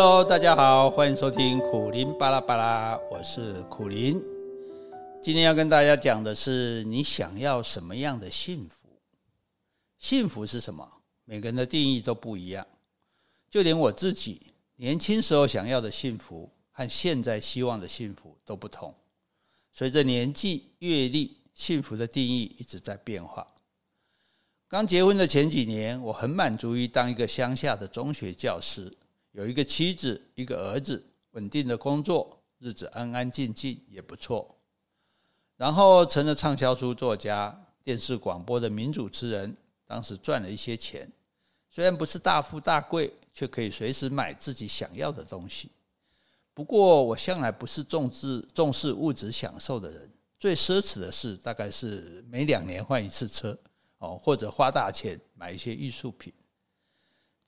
Hello，大家好，欢迎收听苦林巴拉巴拉，我是苦林。今天要跟大家讲的是，你想要什么样的幸福？幸福是什么？每个人的定义都不一样。就连我自己年轻时候想要的幸福，和现在希望的幸福都不同。随着年纪、阅历，幸福的定义一直在变化。刚结婚的前几年，我很满足于当一个乡下的中学教师，有一个妻子，一个儿子，稳定的工作，日子安安静静也不错。然后成了畅销书作家、电视广播的名主持人，当时赚了一些钱，虽然不是大富大贵，却可以随时买自己想要的东西。不过我向来不是重视重视物质享受的人，最奢侈的事大概是每两年换一次车。哦，或者花大钱买一些艺术品，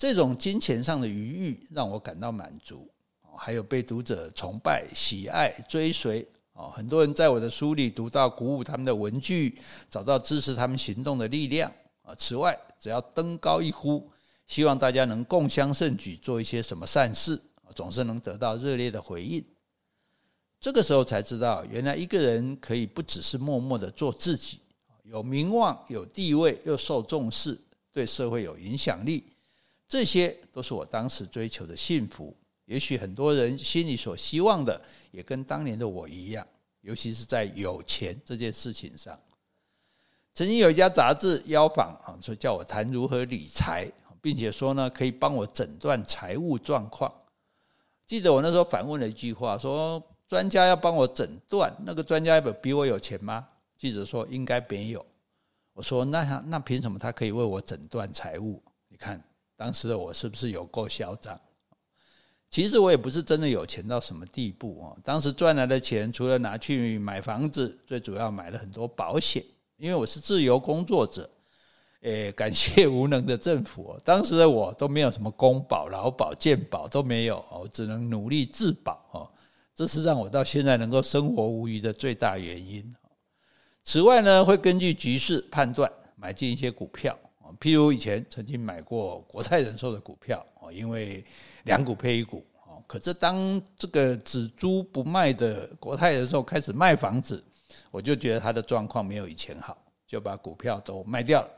这种金钱上的余裕让我感到满足。还有被读者崇拜、喜爱、追随。哦，很多人在我的书里读到鼓舞他们的文句，找到支持他们行动的力量。啊，此外，只要登高一呼，希望大家能共襄盛举，做一些什么善事，总是能得到热烈的回应。这个时候才知道，原来一个人可以不只是默默的做自己。有名望、有地位，又受重视，对社会有影响力，这些都是我当时追求的幸福。也许很多人心里所希望的，也跟当年的我一样，尤其是在有钱这件事情上。曾经有一家杂志邀访啊，说叫我谈如何理财，并且说呢，可以帮我诊断财务状况。记得我那时候反问了一句话，说专家要帮我诊断，那个专家要比我有钱吗？记者说：“应该没有。”我说：“那他那凭什么他可以为我诊断财务？你看当时的我是不是有够嚣张？其实我也不是真的有钱到什么地步啊！当时赚来的钱，除了拿去买房子，最主要买了很多保险。因为我是自由工作者，诶，感谢无能的政府，当时的我都没有什么公保、劳保、健保都没有，我只能努力自保哦。这是让我到现在能够生活无虞的最大原因。”此外呢，会根据局势判断买进一些股票，譬如以前曾经买过国泰人寿的股票哦，因为两股配一股哦，可是当这个只租不卖的国泰人寿开始卖房子，我就觉得他的状况没有以前好，就把股票都卖掉了。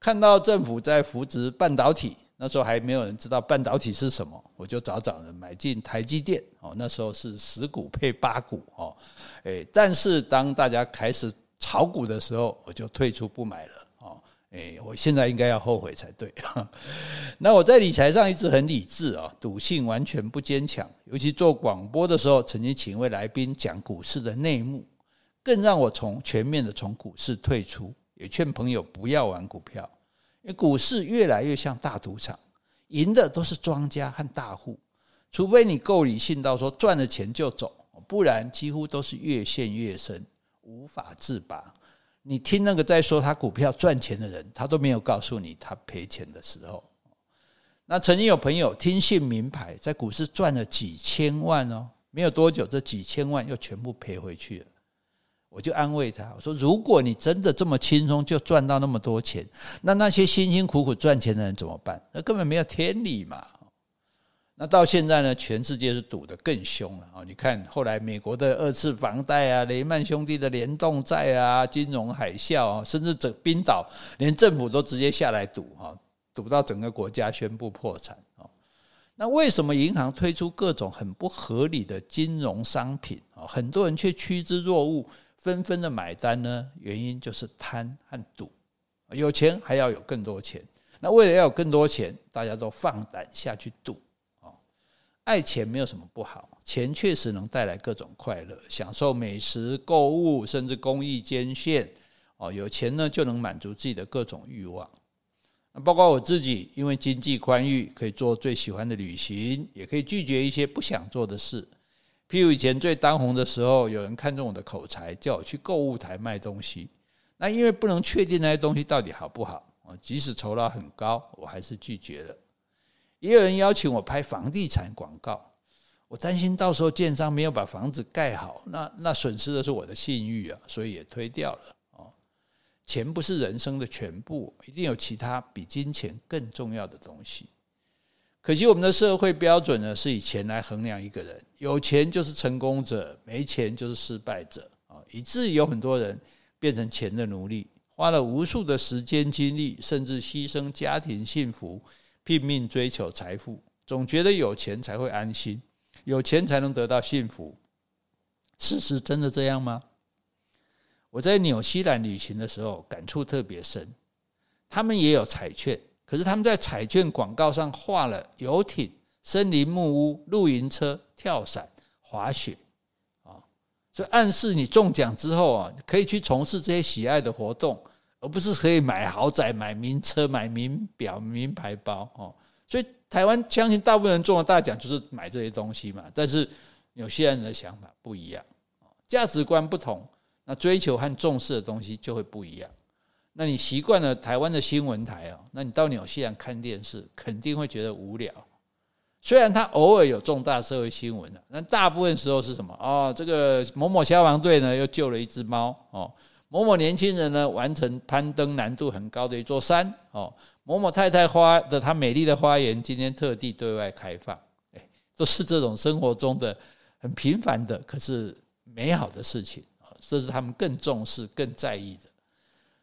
看到政府在扶植半导体。那时候还没有人知道半导体是什么，我就找找人买进台积电哦。那时候是十股配八股哦，诶，但是当大家开始炒股的时候，我就退出不买了哦。诶，我现在应该要后悔才对。那我在理财上一直很理智啊，赌性完全不坚强。尤其做广播的时候，曾经请一位来宾讲股市的内幕，更让我从全面的从股市退出，也劝朋友不要玩股票。股市越来越像大赌场，赢的都是庄家和大户，除非你够理性到说赚了钱就走，不然几乎都是越陷越深，无法自拔。你听那个在说他股票赚钱的人，他都没有告诉你他赔钱的时候。那曾经有朋友听信名牌，在股市赚了几千万哦，没有多久这几千万又全部赔回去了。我就安慰他，我说：“如果你真的这么轻松就赚到那么多钱，那那些辛辛苦苦赚钱的人怎么办？那根本没有天理嘛！那到现在呢，全世界是赌得更凶了啊！你看后来美国的二次房贷啊，雷曼兄弟的联动债啊，金融海啸啊，甚至整冰岛连政府都直接下来赌啊，赌到整个国家宣布破产啊！那为什么银行推出各种很不合理的金融商品啊，很多人却趋之若鹜？纷纷的买单呢，原因就是贪和赌，有钱还要有更多钱。那为了要有更多钱，大家都放胆下去赌。爱钱没有什么不好，钱确实能带来各种快乐，享受美食、购物，甚至公益捐献。哦，有钱呢就能满足自己的各种欲望。那包括我自己，因为经济宽裕，可以做最喜欢的旅行，也可以拒绝一些不想做的事。譬如以前最当红的时候，有人看中我的口才，叫我去购物台卖东西。那因为不能确定那些东西到底好不好，即使酬劳很高，我还是拒绝了。也有人邀请我拍房地产广告，我担心到时候建商没有把房子盖好，那那损失的是我的信誉啊，所以也推掉了。哦，钱不是人生的全部，一定有其他比金钱更重要的东西。可惜我们的社会标准呢，是以钱来衡量一个人，有钱就是成功者，没钱就是失败者啊，以至于有很多人变成钱的奴隶，花了无数的时间精力，甚至牺牲家庭幸福，拼命追求财富，总觉得有钱才会安心，有钱才能得到幸福。事实真的这样吗？我在纽西兰旅行的时候，感触特别深。他们也有彩券，可是他们在彩券广告上画了游艇、森林木屋、露营车、跳伞、滑雪，啊，所以暗示你中奖之后啊，可以去从事这些喜爱的活动，而不是可以买豪宅、买名车、买名表、名牌包哦。所以台湾相信大部分人中了大奖就是买这些东西嘛，但是。有些人的想法不一样，价值观不同，那追求和重视的东西就会不一样。那你习惯了台湾的新闻台哦，那你到纽西兰看电视肯定会觉得无聊。虽然他偶尔有重大社会新闻的，但大部分时候是什么？哦，这个某某消防队呢又救了一只猫哦，某某年轻人呢完成攀登难度很高的一座山哦，某某太太花的她美丽的花园今天特地对外开放，哎，都是这种生活中的。很平凡的，可是美好的事情啊，这是他们更重视、更在意的。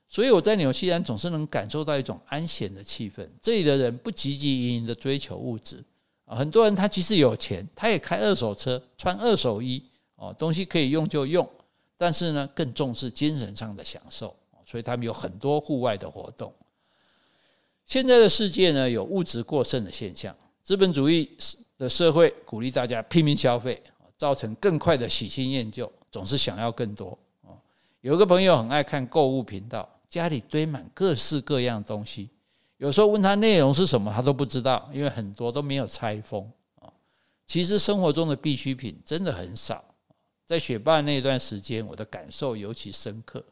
所以我在纽西兰总是能感受到一种安闲的气氛。这里的人不汲汲营营的追求物质啊，很多人他即使有钱，他也开二手车，穿二手衣哦，东西可以用就用。但是呢，更重视精神上的享受，所以他们有很多户外的活动。现在的世界呢，有物质过剩的现象，资本主义的社会鼓励大家拼命消费。造成更快的喜新厌旧，总是想要更多。有个朋友很爱看购物频道，家里堆满各式各样的东西。有时候问他内容是什么，他都不知道，因为很多都没有拆封。其实生活中的必需品真的很少。在雪霸那段时间，我的感受尤其深刻，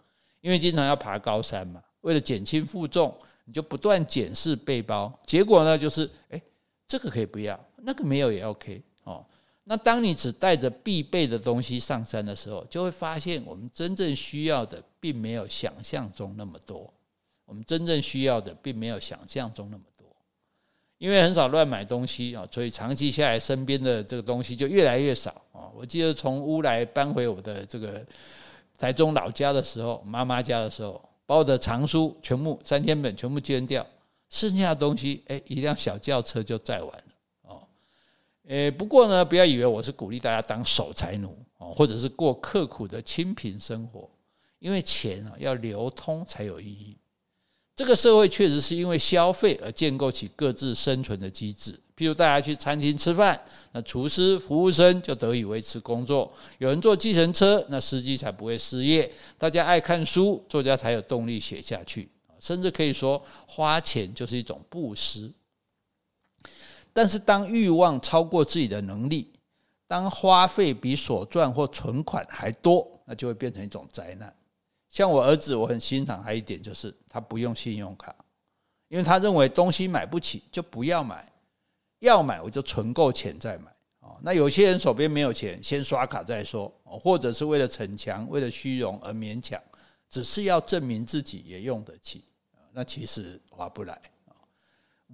因为经常要爬高山嘛，为了减轻负重，你就不断检视背包。结果呢，就是诶，这个可以不要，那个没有也 OK 哦。那当你只带着必备的东西上山的时候，就会发现我们真正需要的并没有想象中那么多。我们真正需要的并没有想象中那么，因为很少乱买东西啊，所以长期下来，身边的这个东西就越来越少啊。我记得从乌来搬回我的这个台中老家的时候，妈妈家的时候，把我的藏书全部三千本全部捐掉，剩下的东西，诶，一辆小轿车就载完了。诶，不过呢，不要以为我是鼓励大家当守财奴哦，或者是过刻苦的清贫生活，因为钱啊要流通才有意义。这个社会确实是因为消费而建构起各自生存的机制。譬如大家去餐厅吃饭，那厨师、服务生就得以维持工作；有人坐计程车，那司机才不会失业。大家爱看书，作家才有动力写下去。甚至可以说，花钱就是一种布施。但是，当欲望超过自己的能力，当花费比所赚或存款还多，那就会变成一种灾难。像我儿子，我很欣赏他一点，就是他不用信用卡，因为他认为东西买不起就不要买，要买我就存够钱再买。哦那有些人手边没有钱，先刷卡再说，或者是为了逞强、为了虚荣而勉强，只是要证明自己也用得起，那其实划不来。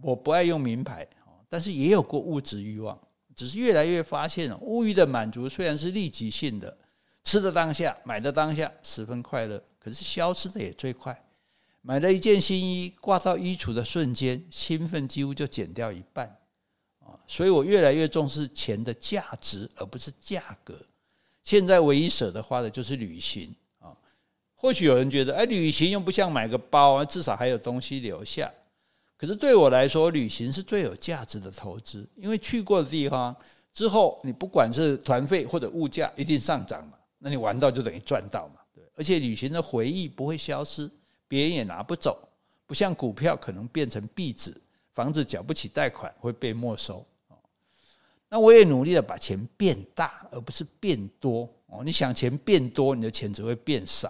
我不爱用名牌。但是也有过物质欲望，只是越来越发现，物欲的满足虽然是立即性的，吃的当下、买的当下十分快乐，可是消失的也最快。买了一件新衣，挂到衣橱的瞬间，兴奋几乎就减掉一半。啊，所以我越来越重视钱的价值，而不是价格。现在唯一舍得花的就是旅行啊。或许有人觉得，哎，旅行又不像买个包啊，至少还有东西留下。可是对我来说，旅行是最有价值的投资，因为去过的地方之后，你不管是团费或者物价一定上涨嘛，那你玩到就等于赚到嘛，而且旅行的回忆不会消失，别人也拿不走，不像股票可能变成壁纸，房子缴不起贷款会被没收。那我也努力的把钱变大，而不是变多哦。你想钱变多，你的钱只会变少；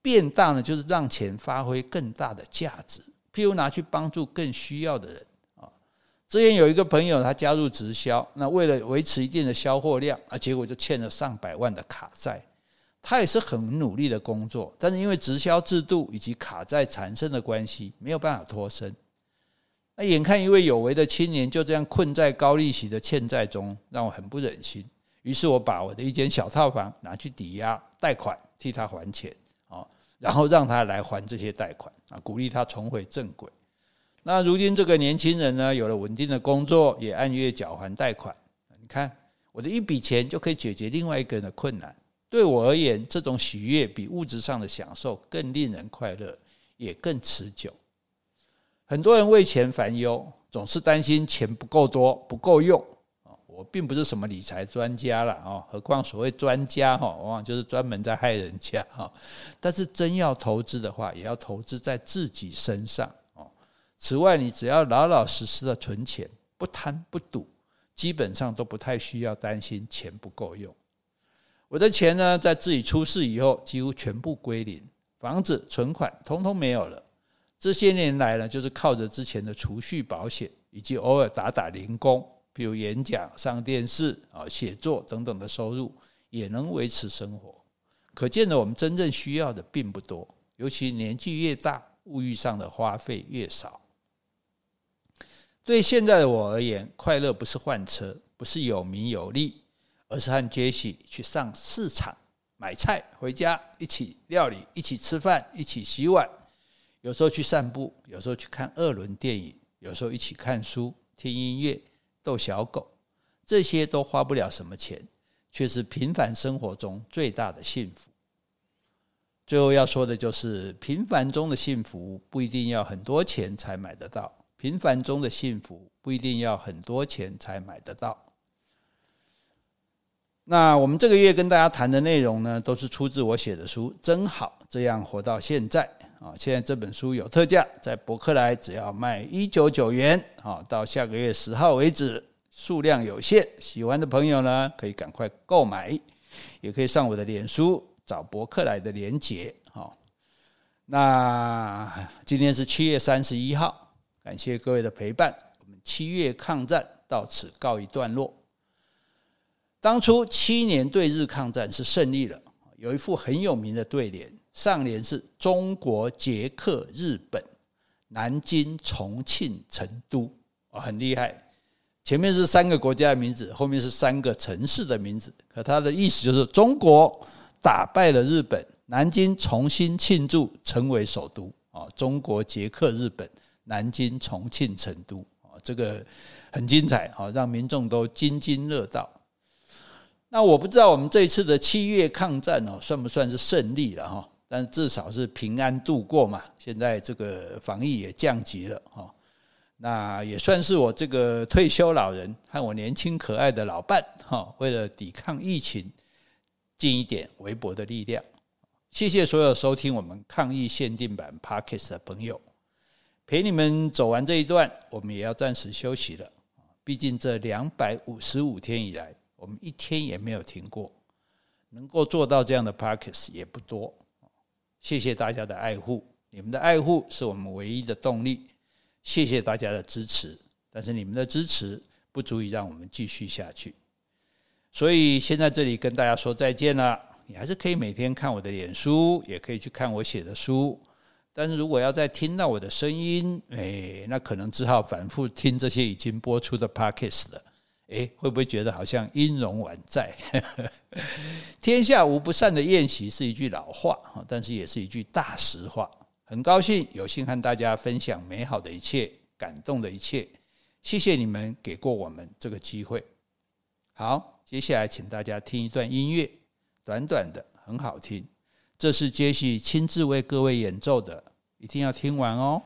变大呢，就是让钱发挥更大的价值。譬如拿去帮助更需要的人啊！之前有一个朋友，他加入直销，那为了维持一定的销货量啊，结果就欠了上百万的卡债。他也是很努力的工作，但是因为直销制度以及卡债缠身的关系，没有办法脱身。那眼看一位有为的青年就这样困在高利息的欠债中，让我很不忍心。于是我把我的一间小套房拿去抵押贷款，替他还钱啊，然后让他来还这些贷款啊，鼓励他重回正轨。那如今这个年轻人呢，有了稳定的工作，也按月缴还贷款。你看，我的一笔钱就可以解决另外一个人的困难。对我而言，这种喜悦比物质上的享受更令人快乐，也更持久。很多人为钱烦忧，总是担心钱不够多、不够用。我并不是什么理财专家了哦，何况所谓专家哈，往往就是专门在害人家哈。但是真要投资的话，也要投资在自己身上哦。此外，你只要老老实实的存钱，不贪不赌，基本上都不太需要担心钱不够用。我的钱呢，在自己出事以后，几乎全部归零，房子、存款通通没有了。这些年来呢，就是靠着之前的储蓄、保险，以及偶尔打打零工。比如演讲、上电视、啊写作等等的收入，也能维持生活。可见的，我们真正需要的并不多，尤其年纪越大，物欲上的花费越少。对现在的我而言，快乐不是换车，不是有名有利，而是和杰西去上市场买菜，回家一起料理，一起吃饭，一起洗碗。有时候去散步，有时候去看二轮电影，有时候一起看书、听音乐。逗小狗，这些都花不了什么钱，却是平凡生活中最大的幸福。最后要说的就是，平凡中的幸福不一定要很多钱才买得到，平凡中的幸福不一定要很多钱才买得到。那我们这个月跟大家谈的内容呢，都是出自我写的书《真好这样活到现在》。啊，现在这本书有特价，在博客来只要卖一九九元。啊，到下个月十号为止，数量有限，喜欢的朋友呢，可以赶快购买，也可以上我的脸书找博客来的连结。好，那今天是七月三十一号，感谢各位的陪伴，我们七月抗战到此告一段落。当初七年对日抗战是胜利了，有一副很有名的对联。上联是中国捷克日本南京重庆成都啊，很厉害。前面是三个国家的名字，后面是三个城市的名字。可它的意思就是中国打败了日本，南京重新庆祝成为首都啊。中国捷克日本南京重庆成都啊，这个很精彩啊，让民众都津津乐道。那我不知道我们这一次的七月抗战哦，算不算是胜利了哈？但至少是平安度过嘛，现在这个防疫也降级了哈，那也算是我这个退休老人和我年轻可爱的老伴哈，为了抵抗疫情尽一点微薄的力量。谢谢所有收听我们抗疫限定版 Podcast 的朋友，陪你们走完这一段，我们也要暂时休息了。毕竟这两百五十五天以来，我们一天也没有停过，能够做到这样的 Podcast 也不多。谢谢大家的爱护，你们的爱护是我们唯一的动力。谢谢大家的支持，但是你们的支持不足以让我们继续下去。所以先在这里跟大家说再见了。你还是可以每天看我的脸书，也可以去看我写的书。但是如果要再听到我的声音，哎，那可能只好反复听这些已经播出的 Podcast 了。诶，会不会觉得好像音容宛在？天下无不散的宴席是一句老话，但是也是一句大实话。很高兴有幸和大家分享美好的一切，感动的一切。谢谢你们给过我们这个机会。好，接下来请大家听一段音乐，短短的，很好听。这是杰西亲自为各位演奏的，一定要听完哦。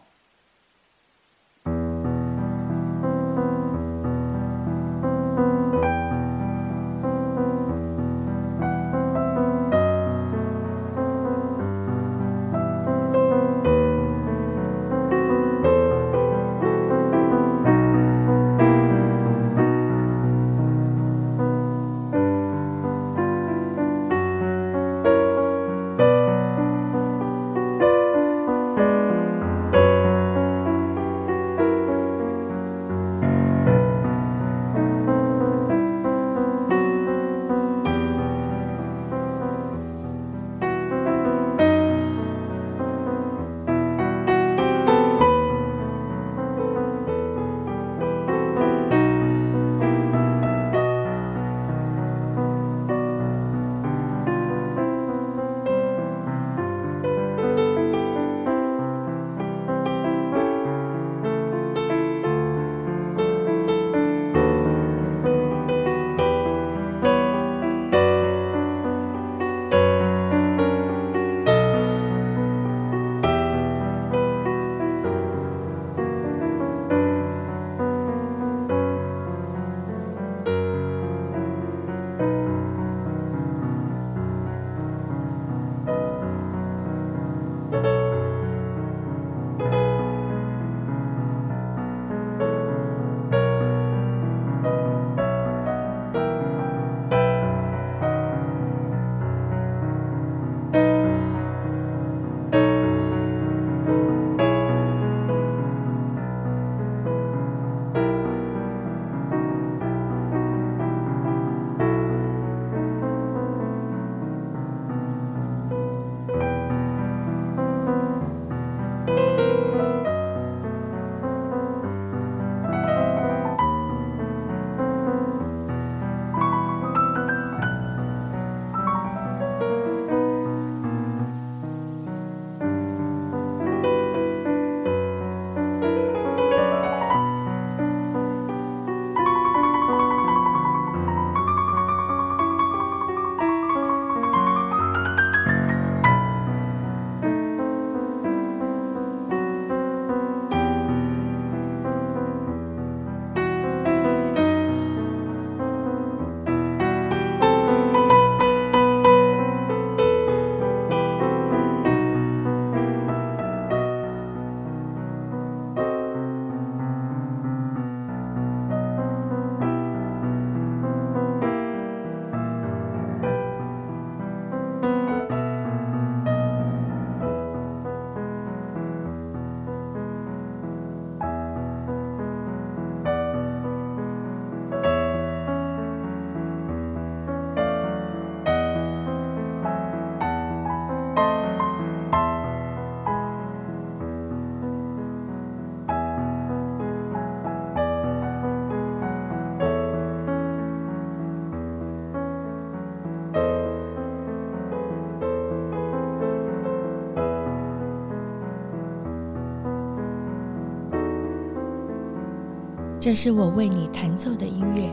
这是我为你弹奏的音乐，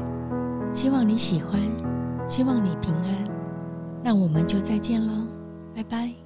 希望你喜欢，希望你平安。那我们就再见喽，拜拜。